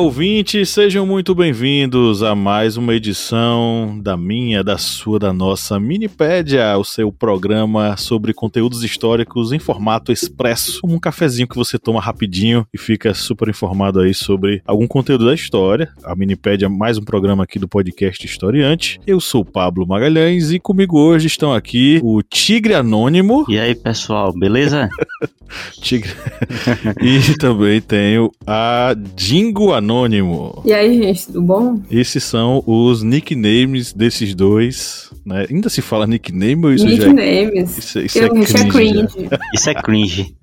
Ouvintes, sejam muito bem-vindos a mais uma edição da minha, da sua, da nossa Minipédia, o seu programa sobre conteúdos históricos em formato expresso, como um cafezinho que você toma rapidinho e fica super informado aí sobre algum conteúdo da história. A Minipédia é mais um programa aqui do podcast Historiante. Eu sou Pablo Magalhães e comigo hoje estão aqui o Tigre Anônimo. E aí, pessoal, beleza? Tigre. e também tenho a Dingo Anônimo. E aí, gente, tudo bom? Esses são os nicknames desses dois. Né? Ainda se fala nickname ou isso nicknames. já é... Isso, isso é cringe. Isso é cringe. Isso é cringe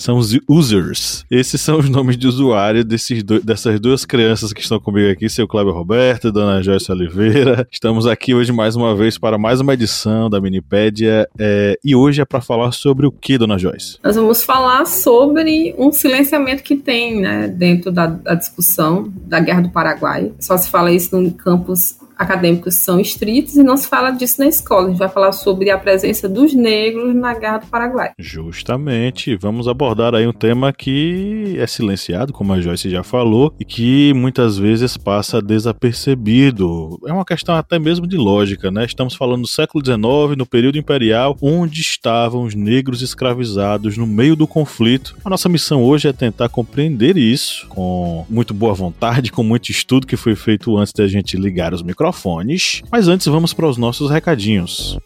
são os users. Esses são os nomes de usuário desses do, dessas duas crianças que estão comigo aqui, seu Cleber Roberto e Dona Joyce Oliveira. Estamos aqui hoje mais uma vez para mais uma edição da Minipédia. É, e hoje é para falar sobre o que, Dona Joyce? Nós vamos falar sobre um silenciamento que tem né, dentro da, da discussão da Guerra do Paraguai. Só se fala isso no campus acadêmicos são estritos e não se fala disso na escola. A gente vai falar sobre a presença dos negros na Guerra do Paraguai. Justamente, vamos abordar aí um tema que é silenciado, como a Joyce já falou, e que muitas vezes passa desapercebido. É uma questão até mesmo de lógica, né? Estamos falando do século XIX, no período imperial, onde estavam os negros escravizados no meio do conflito. A nossa missão hoje é tentar compreender isso com muito boa vontade, com muito estudo que foi feito antes da gente ligar os microfones microfones, mas antes vamos para os nossos recadinhos.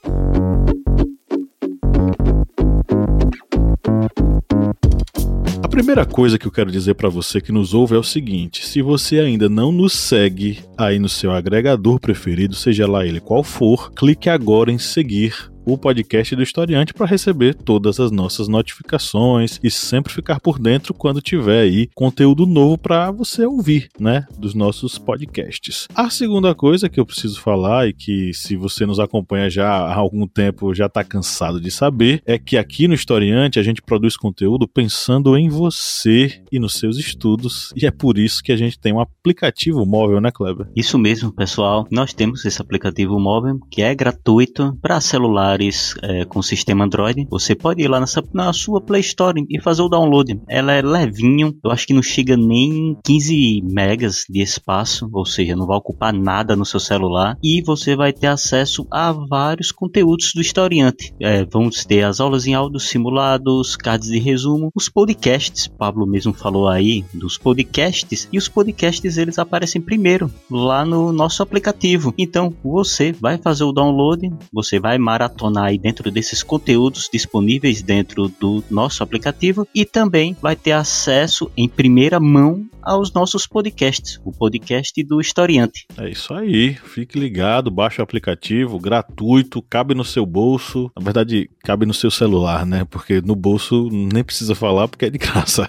A primeira coisa que eu quero dizer para você que nos ouve é o seguinte: se você ainda não nos segue aí no seu agregador preferido, seja lá ele qual for, clique agora em seguir o podcast do Historiante para receber todas as nossas notificações e sempre ficar por dentro quando tiver aí conteúdo novo para você ouvir, né, dos nossos podcasts. A segunda coisa que eu preciso falar e que se você nos acompanha já há algum tempo já está cansado de saber é que aqui no Historiante a gente produz conteúdo pensando em você e nos seus estudos e é por isso que a gente tem um aplicativo móvel, né, Kleber? Isso mesmo, pessoal. Nós temos esse aplicativo móvel que é gratuito para celular celulares é, com sistema Android, você pode ir lá nessa, na sua Play Store e fazer o download. Ela é levinho, eu acho que não chega nem 15 megas de espaço, ou seja, não vai ocupar nada no seu celular e você vai ter acesso a vários conteúdos do historiante. É, vamos ter as aulas em áudio simulados, cards de resumo, os podcasts, Pablo mesmo falou aí dos podcasts e os podcasts eles aparecem primeiro lá no nosso aplicativo. Então você vai fazer o download, você vai maratonar maratonar aí dentro desses conteúdos disponíveis dentro do nosso aplicativo e também vai ter acesso em primeira mão aos nossos podcasts, o podcast do Historiante. É isso aí, fique ligado, baixe o aplicativo, gratuito, cabe no seu bolso, na verdade cabe no seu celular, né? Porque no bolso nem precisa falar porque é de graça.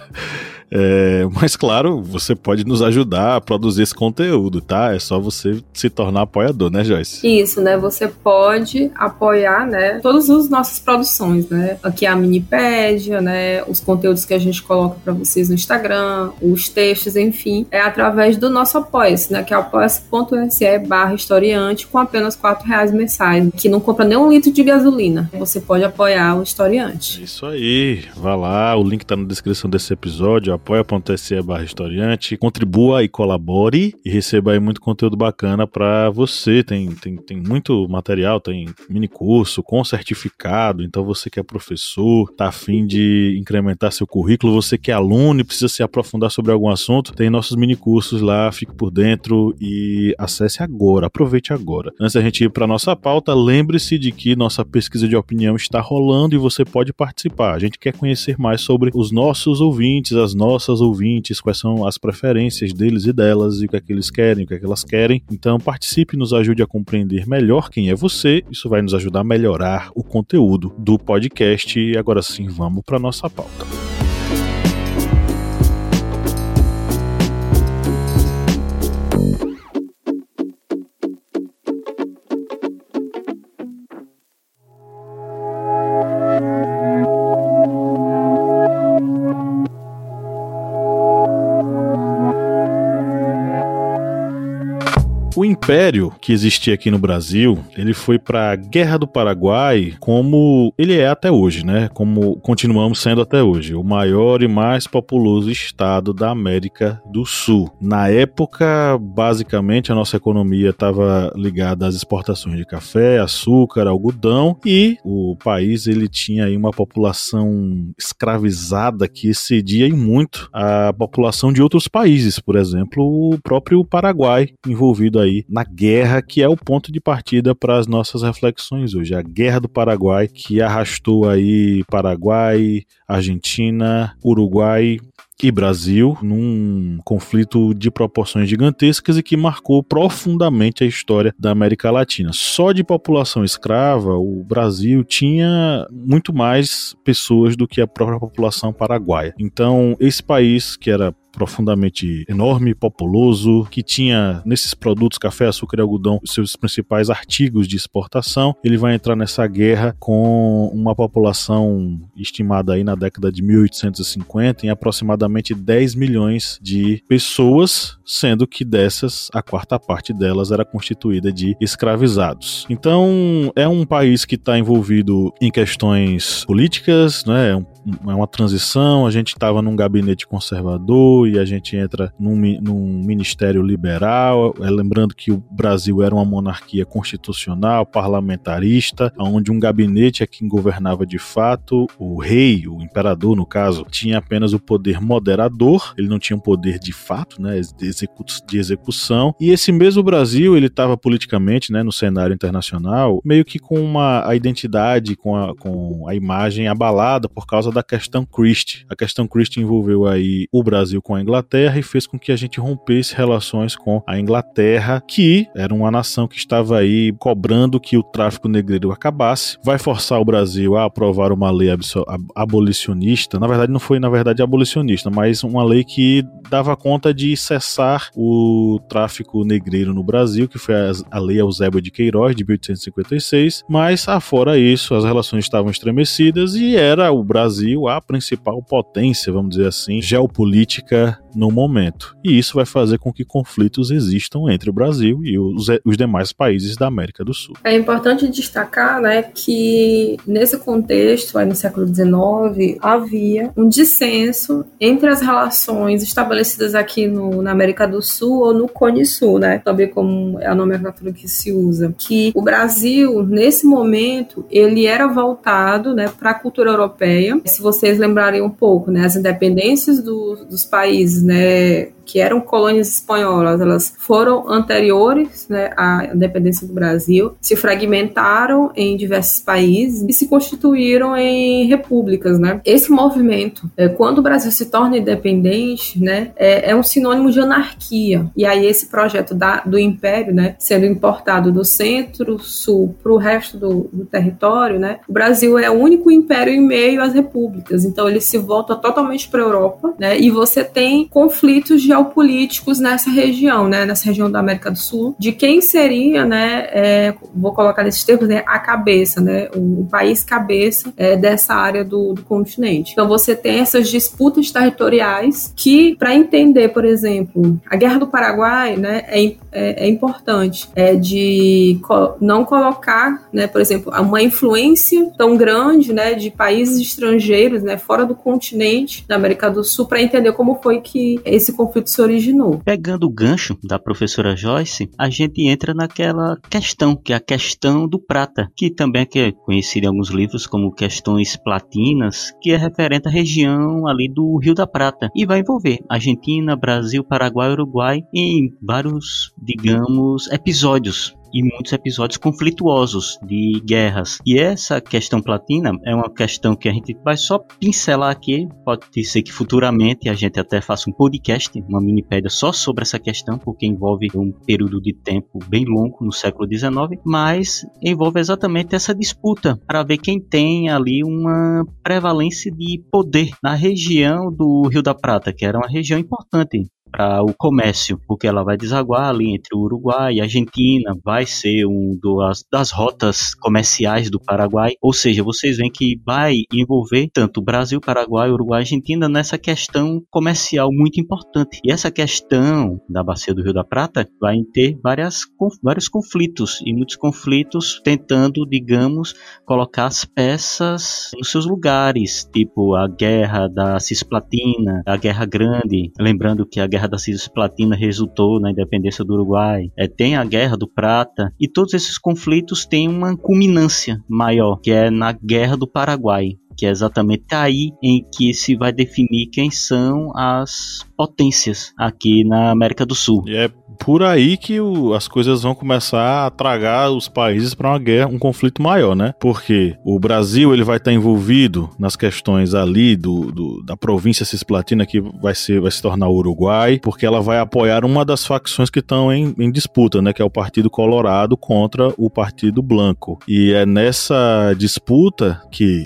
É, mas claro, você pode nos ajudar a produzir esse conteúdo, tá? É só você se tornar apoiador, né, Joyce? Isso, né? Você pode apoiar, né, todas as nossas produções, né? Aqui é a Minipédia, né? Os conteúdos que a gente coloca para vocês no Instagram, os textos, enfim, é através do nosso apoia-se, né? Que é apoia-se.se barra historiante com apenas quatro reais mensais, que não compra nem um litro de gasolina. Você pode apoiar o historiante. Isso aí, vá lá, o link tá na descrição desse episódio, apoia.se barra historiante, contribua e colabore e receba aí muito conteúdo bacana para você. Tem, tem, tem muito material, tem mini curso com certificado, então você que é professor, tá afim de incrementar seu currículo, você que é aluno e precisa se aprofundar sobre algum assunto, tem nossos mini cursos lá, fique por dentro e acesse agora, aproveite agora. Antes da gente ir para nossa pauta, lembre-se de que nossa pesquisa de opinião está rolando e você pode participar. A gente quer conhecer mais sobre os nossos ouvintes, as nossas nossas ouvintes, quais são as preferências deles e delas, e o que é que eles querem, o que é que elas querem. Então participe nos ajude a compreender melhor quem é você. Isso vai nos ajudar a melhorar o conteúdo do podcast. E agora sim, vamos para nossa pauta. Império que existia aqui no Brasil, ele foi para a Guerra do Paraguai como ele é até hoje, né? Como continuamos sendo até hoje, o maior e mais populoso estado da América do Sul. Na época, basicamente a nossa economia estava ligada às exportações de café, açúcar, algodão e o país ele tinha aí uma população escravizada que excedia muito a população de outros países, por exemplo, o próprio Paraguai envolvido aí na guerra que é o ponto de partida para as nossas reflexões hoje, a Guerra do Paraguai que arrastou aí Paraguai, Argentina, Uruguai e Brasil num conflito de proporções gigantescas e que marcou profundamente a história da América Latina. Só de população escrava, o Brasil tinha muito mais pessoas do que a própria população paraguaia. Então, esse país que era profundamente enorme, populoso, que tinha nesses produtos café, açúcar e algodão seus principais artigos de exportação. Ele vai entrar nessa guerra com uma população estimada aí na década de 1850 em aproximadamente 10 milhões de pessoas, sendo que dessas a quarta parte delas era constituída de escravizados. Então é um país que está envolvido em questões políticas, né? É, é uma transição. A gente estava num gabinete conservador e a gente entra num, num ministério liberal. É, lembrando que o Brasil era uma monarquia constitucional, parlamentarista, onde um gabinete é quem governava de fato. O rei, o imperador, no caso, tinha apenas o poder moderador, ele não tinha um poder de fato, né, de, execu de execução. E esse mesmo Brasil, ele estava politicamente, né, no cenário internacional, meio que com uma a identidade, com a, com a imagem abalada por causa da questão Christie. A questão Christie envolveu aí o Brasil com a Inglaterra e fez com que a gente rompesse relações com a Inglaterra, que era uma nação que estava aí cobrando que o tráfico negreiro acabasse, vai forçar o Brasil a aprovar uma lei abolicionista. Na verdade, não foi, na verdade, abolicionista, mas uma lei que dava conta de cessar o tráfico negreiro no Brasil, que foi a, a Lei Eusébio de Queiroz, de 1856. Mas, afora isso, as relações estavam estremecidas e era o Brasil a principal potência, vamos dizer assim, geopolítica no momento. E isso vai fazer com que conflitos existam entre o Brasil e os, os demais países da América do Sul. É importante destacar né, que nesse contexto, aí no século XIX, havia um dissenso entre as relações estabelecidas aqui no, na América do Sul ou no Cone Sul, né? Também como é a nomenclatura que se usa. Que o Brasil, nesse momento, ele era voltado né, para a cultura europeia. Se vocês lembrarem um pouco, né, as independências do, dos países né, que eram colônias espanholas, elas foram anteriores né, à independência do Brasil, se fragmentaram em diversos países e se constituíram em repúblicas. Né? Esse movimento, é, quando o Brasil se torna independente, né, é, é um sinônimo de anarquia. E aí esse projeto da, do império, né, sendo importado do centro-sul para o resto do, do território, né, o Brasil é o único império em meio às repúblicas. Então ele se volta totalmente para a Europa, né, e você tem conflitos de geopolíticos nessa região, né, nessa região da América do Sul, de quem seria, né, é, vou colocar nesses termos, né, a cabeça, né, o, o país cabeça é, dessa área do, do, continente. Então você tem essas disputas territoriais que, para entender, por exemplo, a Guerra do Paraguai, né, é, é, é importante, é de co não colocar, né, por exemplo, uma influência tão grande, né, de países estrangeiros, né, fora do continente da América do Sul, para entender como foi que esse conflito se originou. Pegando o gancho da professora Joyce, a gente entra naquela questão, que é a questão do prata, que também é conhecida em alguns livros como questões platinas, que é referente à região ali do Rio da Prata e vai envolver Argentina, Brasil, Paraguai, Uruguai em vários, digamos, episódios e muitos episódios conflituosos de guerras. E essa questão platina é uma questão que a gente vai só pincelar aqui. Pode ser que futuramente a gente até faça um podcast, uma minipédia só sobre essa questão, porque envolve um período de tempo bem longo no século XIX, mas envolve exatamente essa disputa para ver quem tem ali uma prevalência de poder na região do Rio da Prata, que era uma região importante para o comércio, porque ela vai desaguar ali entre o Uruguai e a Argentina, vai ser um das, rotas comerciais do Paraguai, ou seja, vocês veem que vai envolver tanto Brasil, Paraguai, Uruguai e Argentina nessa questão comercial muito importante. E essa questão da bacia do Rio da Prata vai ter várias, vários conflitos e muitos conflitos tentando, digamos, colocar as peças nos seus lugares, tipo a guerra da Cisplatina, a Guerra Grande, lembrando que a guerra da Cisplatina resultou na independência do Uruguai, é, tem a Guerra do Prata, e todos esses conflitos têm uma culminância maior, que é na Guerra do Paraguai, que é exatamente aí em que se vai definir quem são as potências aqui na América do Sul. E é por aí que o, as coisas vão começar a tragar os países para uma guerra, um conflito maior, né? Porque o Brasil ele vai estar envolvido nas questões ali do, do, da província cisplatina que vai, ser, vai se tornar o Uruguai, porque ela vai apoiar uma das facções que estão em, em disputa, né? Que é o Partido Colorado contra o Partido Blanco. E é nessa disputa que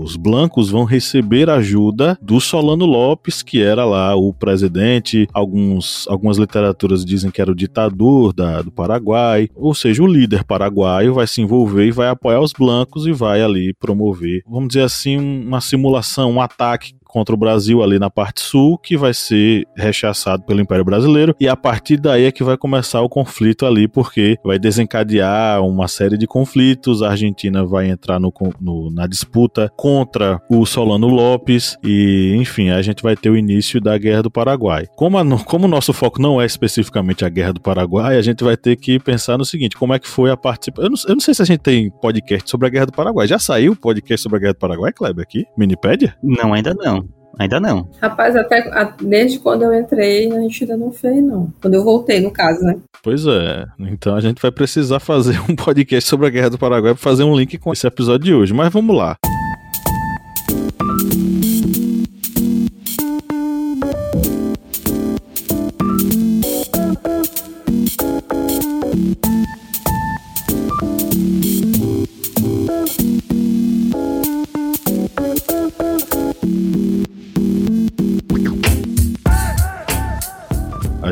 os blancos vão receber ajuda do Solano Lopes, que era lá o presidente, alguns, algumas literaturas dizem que era o ditador da, do Paraguai, ou seja, o líder paraguaio vai se envolver e vai apoiar os blancos e vai ali promover, vamos dizer assim, uma simulação, um ataque contra o Brasil ali na parte sul, que vai ser rechaçado pelo Império Brasileiro, e a partir daí é que vai começar o conflito ali, porque vai desencadear uma série de conflitos, a Argentina vai entrar no, no, na disputa contra o Solano Lopes, e enfim, a gente vai ter o início da Guerra do Paraguai. Como, a, como o nosso foco não é especificamente a Guerra do Paraguai, a gente vai ter que pensar no seguinte, como é que foi a participação... Eu, eu não, sei se a gente tem podcast sobre a Guerra do Paraguai. Já saiu podcast sobre a Guerra do Paraguai, Kleber, aqui? Minipédia? Não, ainda não. Ainda não. Rapaz, até desde quando eu entrei, a gente ainda não fez, não. Quando eu voltei, no caso, né? Pois é. Então a gente vai precisar fazer um podcast sobre a Guerra do Paraguai para fazer um link com esse episódio de hoje. Mas vamos lá.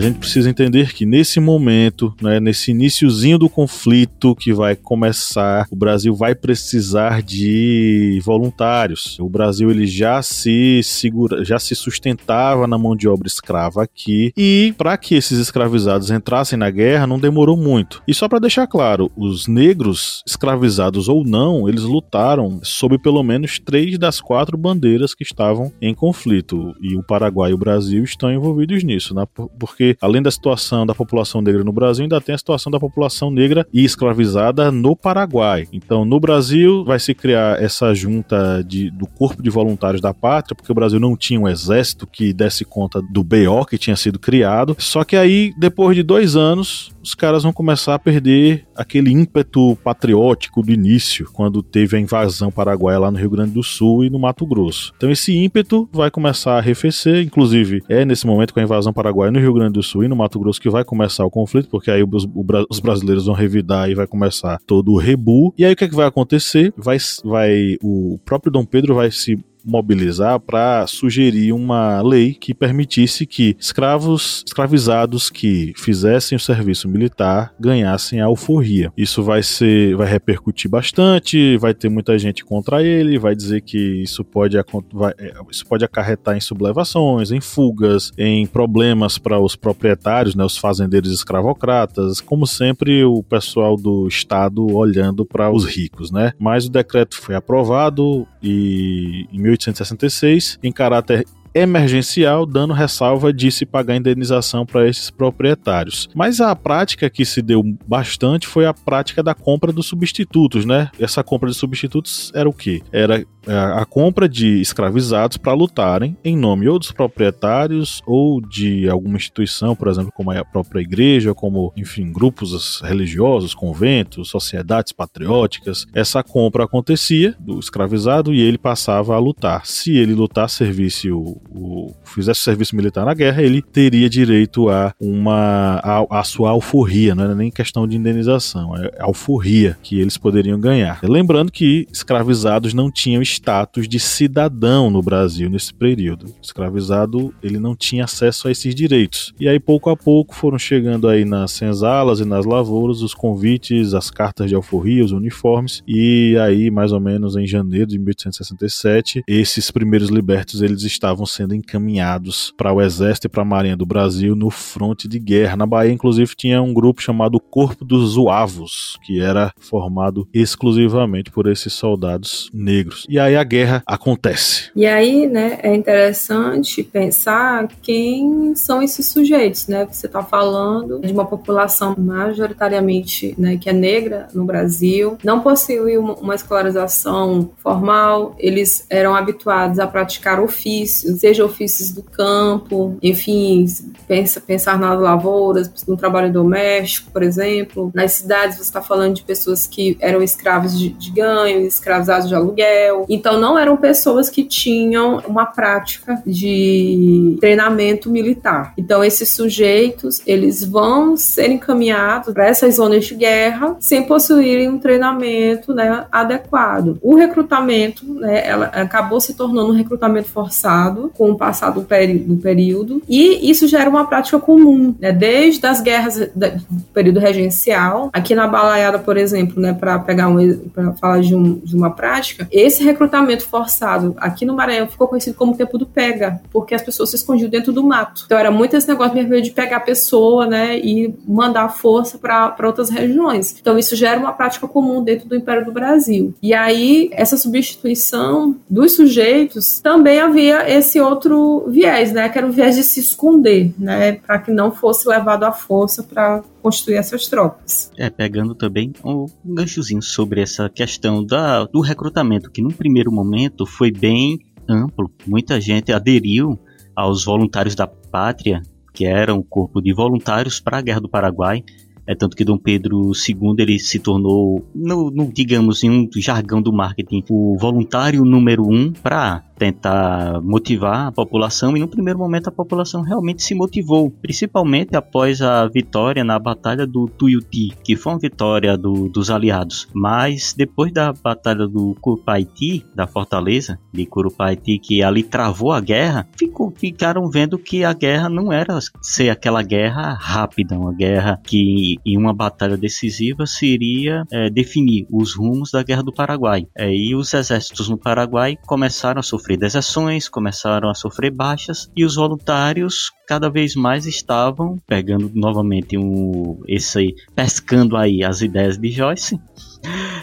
Gente precisa entender que nesse momento, né, nesse iníciozinho do conflito que vai começar, o Brasil vai precisar de voluntários. O Brasil ele já se segura, já se sustentava na mão de obra escrava aqui e para que esses escravizados entrassem na guerra não demorou muito. E só para deixar claro, os negros escravizados ou não, eles lutaram sob pelo menos três das quatro bandeiras que estavam em conflito e o Paraguai e o Brasil estão envolvidos nisso, né? Porque além da situação da população negra no Brasil, ainda tem a situação da população negra e escravizada no Paraguai. Então, no Brasil, vai se criar essa junta de, do Corpo de Voluntários da Pátria, porque o Brasil não tinha um exército que desse conta do BO que tinha sido criado. Só que aí, depois de dois anos, os caras vão começar a perder aquele ímpeto patriótico do início, quando teve a invasão paraguaia lá no Rio Grande do Sul e no Mato Grosso. Então esse ímpeto vai começar a arrefecer, inclusive é nesse momento com a invasão paraguaia no Rio Grande do E no Mato Grosso que vai começar o conflito, porque aí os, os brasileiros vão revidar e vai começar todo o rebu. E aí o que, é que vai acontecer? Vai, vai o próprio Dom Pedro vai se mobilizar para sugerir uma lei que permitisse que escravos escravizados que fizessem o serviço militar ganhassem a alforria. Isso vai ser vai repercutir bastante, vai ter muita gente contra ele, vai dizer que isso pode vai, é, isso pode acarretar em sublevações, em fugas, em problemas para os proprietários, né, os fazendeiros escravocratas, como sempre o pessoal do estado olhando para os ricos, né? Mas o decreto foi aprovado em 1866, em caráter emergencial, dando ressalva de se pagar indenização para esses proprietários. Mas a prática que se deu bastante foi a prática da compra dos substitutos, né? Essa compra de substitutos era o quê? Era é, a compra de escravizados para lutarem em nome ou dos proprietários ou de alguma instituição, por exemplo, como a própria igreja, como, enfim, grupos religiosos, conventos, sociedades patrióticas. Essa compra acontecia do escravizado e ele passava a lutar. Se ele lutar, servisse o o, fizesse serviço militar na guerra, ele teria direito a uma a, a sua alforria, não era nem questão de indenização, é alforria que eles poderiam ganhar. Lembrando que escravizados não tinham status de cidadão no Brasil nesse período. O escravizado ele não tinha acesso a esses direitos. E aí pouco a pouco foram chegando aí nas senzalas e nas lavouras os convites, as cartas de alforria, os uniformes e aí mais ou menos em janeiro de 1867 esses primeiros libertos eles estavam sendo encaminhados para o exército e para a marinha do Brasil no fronte de guerra. Na Bahia inclusive tinha um grupo chamado Corpo dos Zuavos, que era formado exclusivamente por esses soldados negros. E aí a guerra acontece. E aí, né, é interessante pensar quem são esses sujeitos, né? Você está falando de uma população majoritariamente, né, que é negra no Brasil, não possui uma, uma escolarização formal, eles eram habituados a praticar ofícios, seja ofícios do campo, enfim, pensa, pensar nas lavouras, no trabalho doméstico, por exemplo. Nas cidades, você está falando de pessoas que eram escravos de, de ganho, escravizados de aluguel. Então, não eram pessoas que tinham uma prática de treinamento militar. Então, esses sujeitos, eles vão ser encaminhados para essas zonas de guerra sem possuírem um treinamento né, adequado. O recrutamento, né, ela acabou se tornando um recrutamento forçado com o passar do, do período, e isso já era uma prática comum, né, desde as guerras do período regencial. Aqui na Balaiada, por exemplo, né, para pegar um, para falar de, um, de uma prática, esse recrutamento forçado aqui no Maranhão ficou conhecido como tempo do pega, porque as pessoas se escondiam dentro do mato. Então era muito esse negócio mesmo de pegar a pessoa, né, e mandar força para outras regiões. Então isso já era uma prática comum dentro do Império do Brasil. E aí essa substituição dos sujeitos também havia esse outro viés, né, que era o viés de se esconder, né, para que não fosse levado à força para construir essas tropas. É, pegando também um ganchozinho sobre essa questão da, do recrutamento, que num primeiro momento foi bem amplo. Muita gente aderiu aos voluntários da pátria, que eram o corpo de voluntários para a Guerra do Paraguai. É tanto que Dom Pedro II ele se tornou, no, no digamos, em um jargão do marketing, o voluntário número um para tentar motivar a população e no primeiro momento a população realmente se motivou, principalmente após a vitória na batalha do Tuiuti, que foi uma vitória do, dos aliados. Mas depois da batalha do Curupaiti, da fortaleza de Curupaiti, que ali travou a guerra, ficou, ficaram vendo que a guerra não era ser aquela guerra rápida, uma guerra que em uma batalha decisiva seria é, definir os rumos da guerra do Paraguai. É, e os exércitos no Paraguai começaram a sofrer deserções, começaram a sofrer baixas e os voluntários cada vez mais estavam pegando novamente um esse pescando aí as ideias de Joyce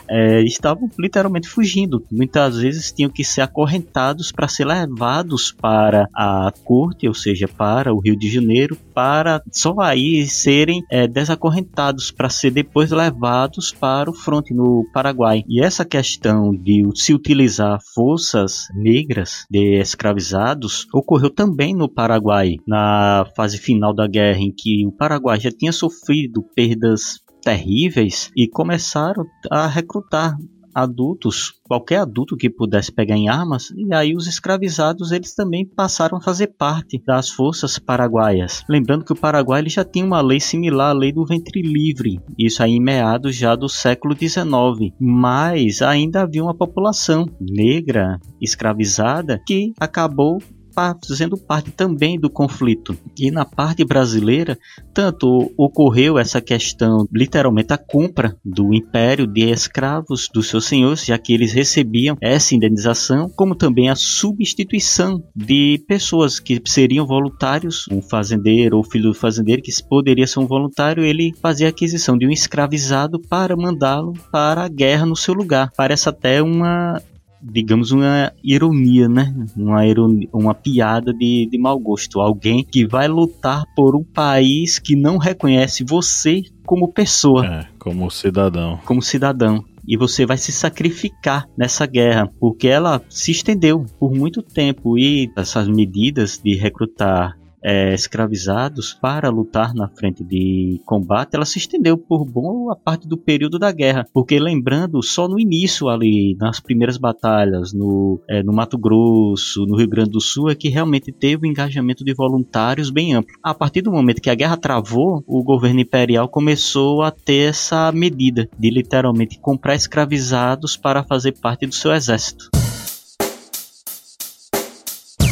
é, estavam literalmente fugindo. Muitas vezes tinham que ser acorrentados para ser levados para a corte, ou seja, para o Rio de Janeiro, para só aí serem é, desacorrentados para ser depois levados para o fronte no Paraguai. E essa questão de se utilizar forças negras de escravizados ocorreu também no Paraguai, na fase final da guerra, em que o Paraguai já tinha sofrido perdas terríveis e começaram a recrutar adultos, qualquer adulto que pudesse pegar em armas, e aí os escravizados eles também passaram a fazer parte das forças paraguaias. Lembrando que o Paraguai ele já tinha uma lei similar à lei do ventre livre, isso aí em meados já do século XIX, mas ainda havia uma população negra escravizada que acabou fazendo parte também do conflito. E na parte brasileira, tanto ocorreu essa questão, literalmente a compra do império de escravos dos seus senhores, já que eles recebiam essa indenização, como também a substituição de pessoas que seriam voluntários, um fazendeiro ou filho do fazendeiro que poderia ser um voluntário, ele fazia a aquisição de um escravizado para mandá-lo para a guerra no seu lugar. Parece até uma digamos, uma ironia, né? Uma, ironia, uma piada de, de mau gosto. Alguém que vai lutar por um país que não reconhece você como pessoa. É, como cidadão. Como cidadão e você vai se sacrificar nessa guerra, porque ela se estendeu por muito tempo e essas medidas de recrutar é, escravizados para lutar na frente de combate, ela se estendeu por boa parte do período da guerra, porque lembrando, só no início ali, nas primeiras batalhas, no, é, no Mato Grosso, no Rio Grande do Sul, é que realmente teve um engajamento de voluntários bem amplo. A partir do momento que a guerra travou, o governo imperial começou a ter essa medida de literalmente comprar escravizados para fazer parte do seu exército.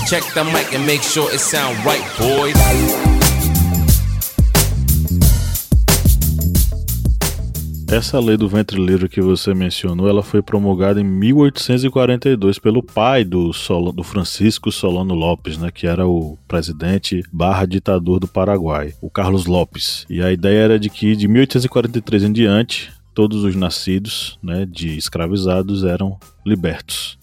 Check the mic and make sure it sound right, boys. Essa lei do ventre livre que você mencionou, ela foi promulgada em 1842 pelo pai do, do Francisco Solano Lopes, né, que era o presidente barra ditador do Paraguai, o Carlos Lopes. E a ideia era de que de 1843 em diante, todos os nascidos né, de escravizados eram libertos.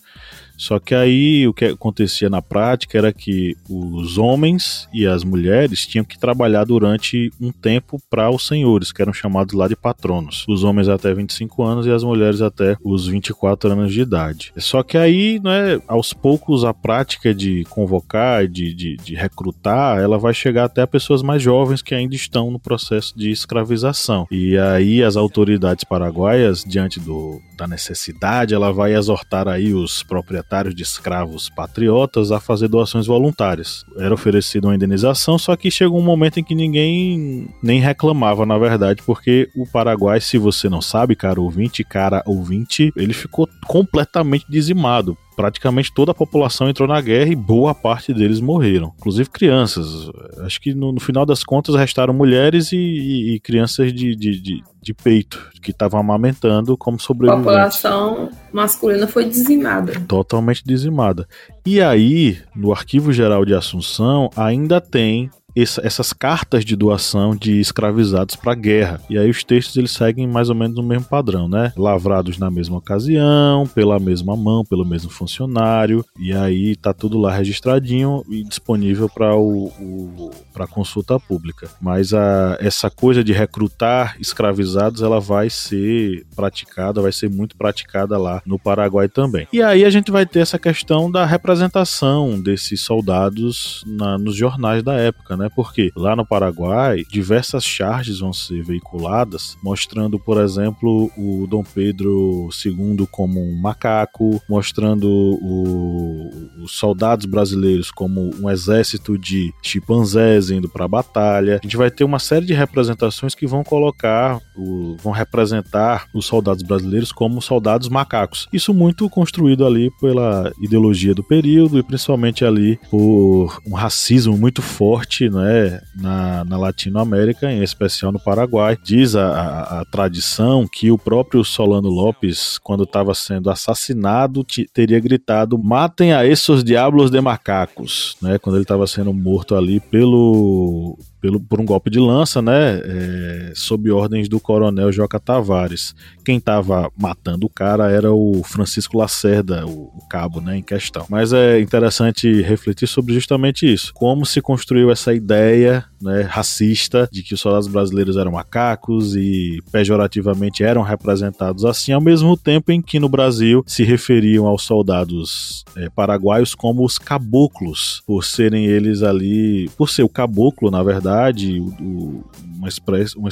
Só que aí o que acontecia na prática era que os homens e as mulheres tinham que trabalhar durante um tempo para os senhores, que eram chamados lá de patronos. Os homens até 25 anos e as mulheres até os 24 anos de idade. Só que aí, né, aos poucos, a prática de convocar, de, de, de recrutar, ela vai chegar até pessoas mais jovens que ainda estão no processo de escravização. E aí as autoridades paraguaias, diante do, da necessidade, ela vai exortar aí os proprietários de escravos patriotas a fazer doações voluntárias. Era oferecida uma indenização, só que chegou um momento em que ninguém nem reclamava, na verdade, porque o Paraguai, se você não sabe, cara ouvinte, cara ouvinte, ele ficou completamente dizimado praticamente toda a população entrou na guerra e boa parte deles morreram, inclusive crianças. Acho que no, no final das contas restaram mulheres e, e, e crianças de, de, de, de, peito que estavam amamentando como sobreviventes. A população masculina foi dizimada. Totalmente dizimada. E aí, no Arquivo Geral de Assunção, ainda tem essas cartas de doação de escravizados para a guerra. E aí os textos eles seguem mais ou menos o mesmo padrão, né? Lavrados na mesma ocasião, pela mesma mão, pelo mesmo funcionário, e aí tá tudo lá registradinho e disponível para o, o para consulta pública. Mas a, essa coisa de recrutar escravizados, ela vai ser praticada, vai ser muito praticada lá no Paraguai também. E aí a gente vai ter essa questão da representação desses soldados na, nos jornais da época, né? Né? Porque lá no Paraguai, diversas charges vão ser veiculadas, mostrando, por exemplo, o Dom Pedro II como um macaco, mostrando o, os soldados brasileiros como um exército de chimpanzés indo para a batalha. A gente vai ter uma série de representações que vão colocar, o, vão representar os soldados brasileiros como soldados macacos. Isso muito construído ali pela ideologia do período e principalmente ali por um racismo muito forte né, na, na Latinoamérica, em especial no Paraguai. Diz a, a, a tradição que o próprio Solano Lopes, quando estava sendo assassinado, teria gritado: matem a esses diablos de macacos, né, quando ele estava sendo morto ali pelo pelo, por um golpe de lança, né, é, sob ordens do coronel Joca Tavares. Quem estava matando o cara era o Francisco Lacerda, o, o, cabo, né, em questão. Mas é interessante refletir sobre justamente isso, como se construiu essa ideia, né, racista de que os soldados brasileiros eram macacos e pejorativamente eram representados assim, ao mesmo tempo em que no Brasil se referiam aos soldados é, paraguaios como os caboclos, por serem eles ali, por ser o caboclo, na verdade verdade, o, uma express, um,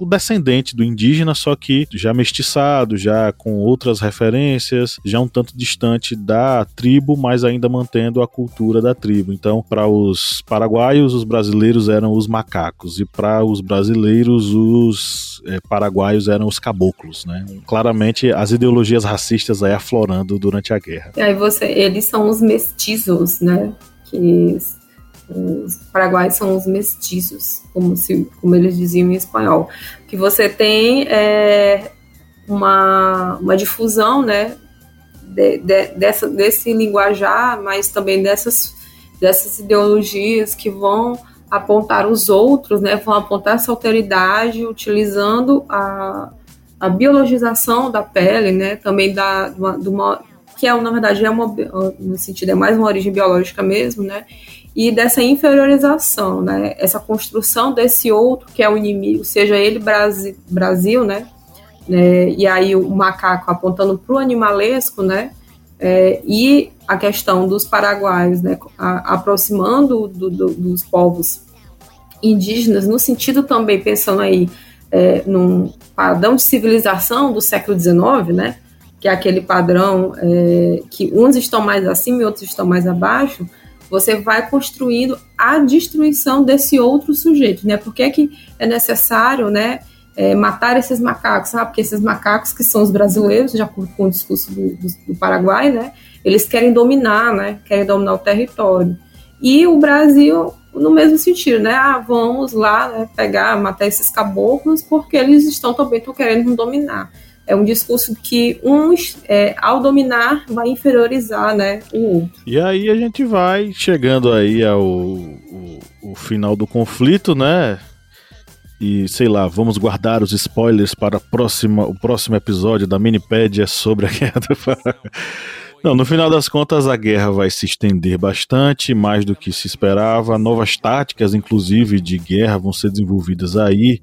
um, descendente do indígena, só que já mestiçado, já com outras referências, já um tanto distante da tribo, mas ainda mantendo a cultura da tribo. Então, para os paraguaios, os brasileiros eram os macacos, e para os brasileiros, os é, paraguaios eram os caboclos, né? Claramente as ideologias racistas aí aflorando durante a guerra. E aí você, eles são os mestizos, né? Que os paraguaios são os mestiços, como, se, como eles diziam em espanhol. Que você tem é, uma, uma difusão né, de, de, dessa, desse linguajar, mas também dessas, dessas ideologias que vão apontar os outros, né, vão apontar essa alteridade utilizando a, a biologização da pele, né, também da, de uma, de uma que é, na verdade, é uma, no sentido, é mais uma origem biológica mesmo, né, e dessa inferiorização, né? Essa construção desse outro que é o inimigo, seja ele Brasil, Brasil né? né? E aí o macaco apontando para o animalesco, né? É, e a questão dos paraguaios, né, a, aproximando do, do, dos povos indígenas, no sentido também, pensando aí é, num padrão de civilização do século XIX, né, que é aquele padrão é, que uns estão mais acima e outros estão mais abaixo, você vai construindo a destruição desse outro sujeito, né? Por que é, que é necessário, né, é, matar esses macacos? Ah, porque esses macacos que são os brasileiros, já com, com o discurso do, do, do, Paraguai, né? Eles querem dominar, né? Querem dominar o território. E o Brasil, no mesmo sentido, né? Ah, vamos lá né, pegar, matar esses caboclos porque eles estão também estão querendo dominar é um discurso que uns, é, ao dominar, vai inferiorizar né, o outro. E aí a gente vai chegando aí ao final do conflito, né? E sei lá, vamos guardar os spoilers para próxima, o próximo episódio da Minipédia sobre a Guerra do. Não, no final das contas, a guerra vai se estender bastante, mais do que se esperava. Novas táticas, inclusive, de guerra vão ser desenvolvidas aí.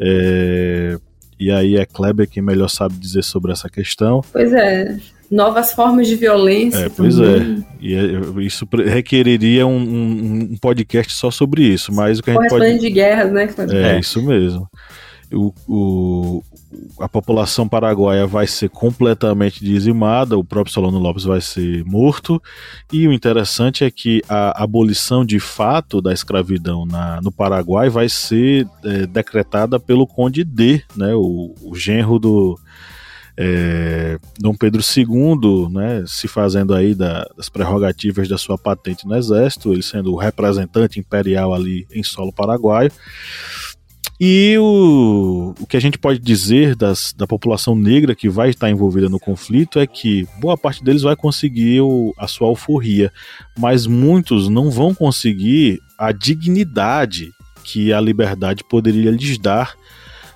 É, e aí é Kleber quem melhor sabe dizer sobre essa questão. Pois é. Novas formas de violência. É, pois também. é. E é, isso requeriria um, um, um, podcast só sobre isso. Mas o que a gente pode. de guerras, né? É, é, isso mesmo. O, o, a população paraguaia vai ser completamente dizimada, o próprio Solano Lopes vai ser morto, e o interessante é que a abolição de fato da escravidão na, no Paraguai vai ser é, decretada pelo Conde D, né, o, o genro do é, Dom Pedro II, né, se fazendo aí da, das prerrogativas da sua patente no exército, ele sendo o representante imperial ali em solo paraguaio. E o, o que a gente pode dizer das, da população negra que vai estar envolvida no conflito é que boa parte deles vai conseguir o, a sua alforria, mas muitos não vão conseguir a dignidade que a liberdade poderia lhes dar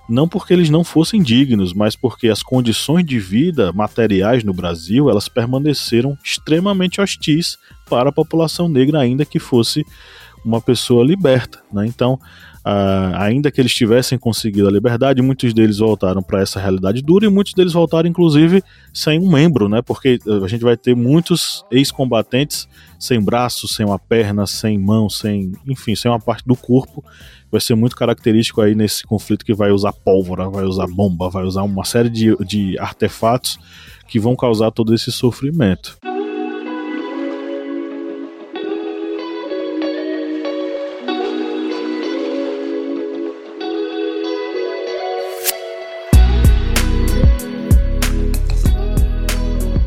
não porque eles não fossem dignos, mas porque as condições de vida materiais no Brasil elas permaneceram extremamente hostis para a população negra, ainda que fosse uma pessoa liberta. Né? Então, Uh, ainda que eles tivessem conseguido a liberdade, muitos deles voltaram para essa realidade dura e muitos deles voltaram, inclusive, sem um membro, né? Porque a gente vai ter muitos ex-combatentes sem braço, sem uma perna, sem mão, sem, enfim, sem uma parte do corpo. Vai ser muito característico aí nesse conflito que vai usar pólvora, vai usar bomba, vai usar uma série de, de artefatos que vão causar todo esse sofrimento.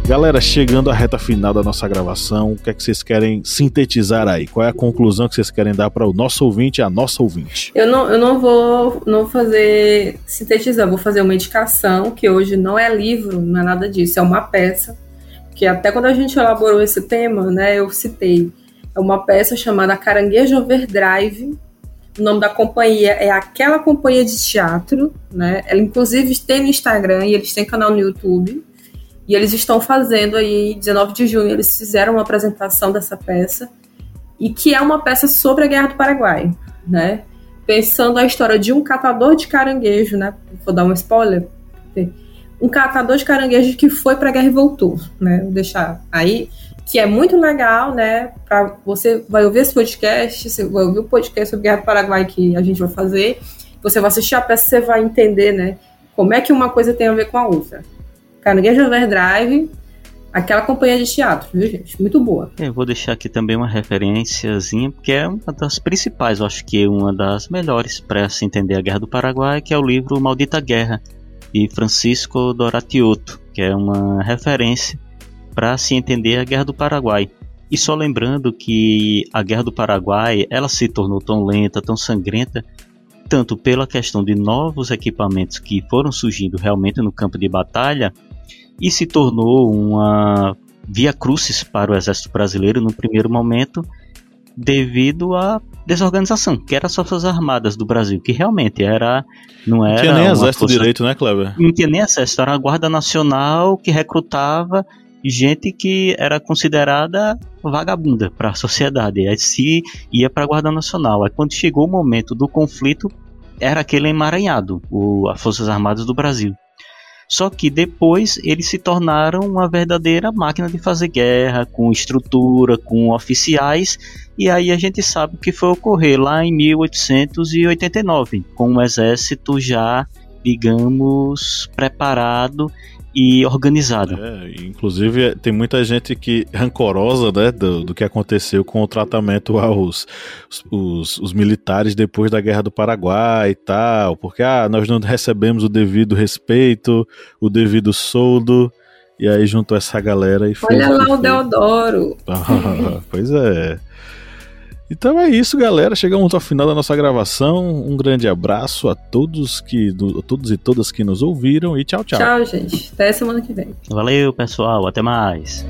Galera, chegando à reta final da nossa gravação, o que é que vocês querem sintetizar aí? Qual é a conclusão que vocês querem dar para o nosso ouvinte e a nossa ouvinte? Eu não, eu não vou não fazer sintetizar, vou fazer uma indicação que hoje não é livro, não é nada disso, é uma peça que até quando a gente elaborou esse tema, né, eu citei. É uma peça chamada Caranguejo Overdrive. O nome da companhia é aquela companhia de teatro, né? Ela inclusive tem no Instagram e eles têm canal no YouTube. E eles estão fazendo aí, 19 de junho, eles fizeram uma apresentação dessa peça, e que é uma peça sobre a Guerra do Paraguai, né? Pensando a história de um catador de caranguejo, né? Vou dar um spoiler. Um catador de caranguejo que foi para a guerra e voltou, né? Vou deixar aí, que é muito legal, né? Para você vai ouvir esse podcast, você vai ouvir o podcast sobre a Guerra do Paraguai que a gente vai fazer, você vai assistir a peça, você vai entender, né? Como é que uma coisa tem a ver com a outra. Caranguejo Overdrive, aquela companhia de teatro, viu, gente? Muito boa. Eu vou deixar aqui também uma referênciazinha, porque é uma das principais, eu acho que é uma das melhores para se entender a Guerra do Paraguai, que é o livro Maldita Guerra, de Francisco Doratioto, que é uma referência para se entender a Guerra do Paraguai. E só lembrando que a Guerra do Paraguai, ela se tornou tão lenta, tão sangrenta, tanto pela questão de novos equipamentos que foram surgindo realmente no campo de batalha, e se tornou uma via crucis para o exército brasileiro no primeiro momento devido à desorganização, que era as forças armadas do Brasil, que realmente era não era não tinha nem exército força, direito, né, Kleber? Não tinha nem exército, era a guarda nacional que recrutava gente que era considerada vagabunda para a sociedade, aí se ia para a guarda nacional. Aí quando chegou o momento do conflito, era aquele emaranhado, o, as forças armadas do Brasil. Só que depois eles se tornaram uma verdadeira máquina de fazer guerra, com estrutura, com oficiais, e aí a gente sabe o que foi ocorrer lá em 1889, com um exército já, digamos, preparado e organizado. É, inclusive, tem muita gente que rancorosa né, do, do que aconteceu com o tratamento aos os, os, militares depois da Guerra do Paraguai e tal, porque ah, nós não recebemos o devido respeito, o devido soldo. E aí juntou essa galera e Olha lá o Deodoro. Ah, pois é. Então é isso, galera. Chegamos ao final da nossa gravação. Um grande abraço a todos que a todos e todas que nos ouviram e tchau, tchau. Tchau, gente. Até semana que vem. Valeu, pessoal. Até mais.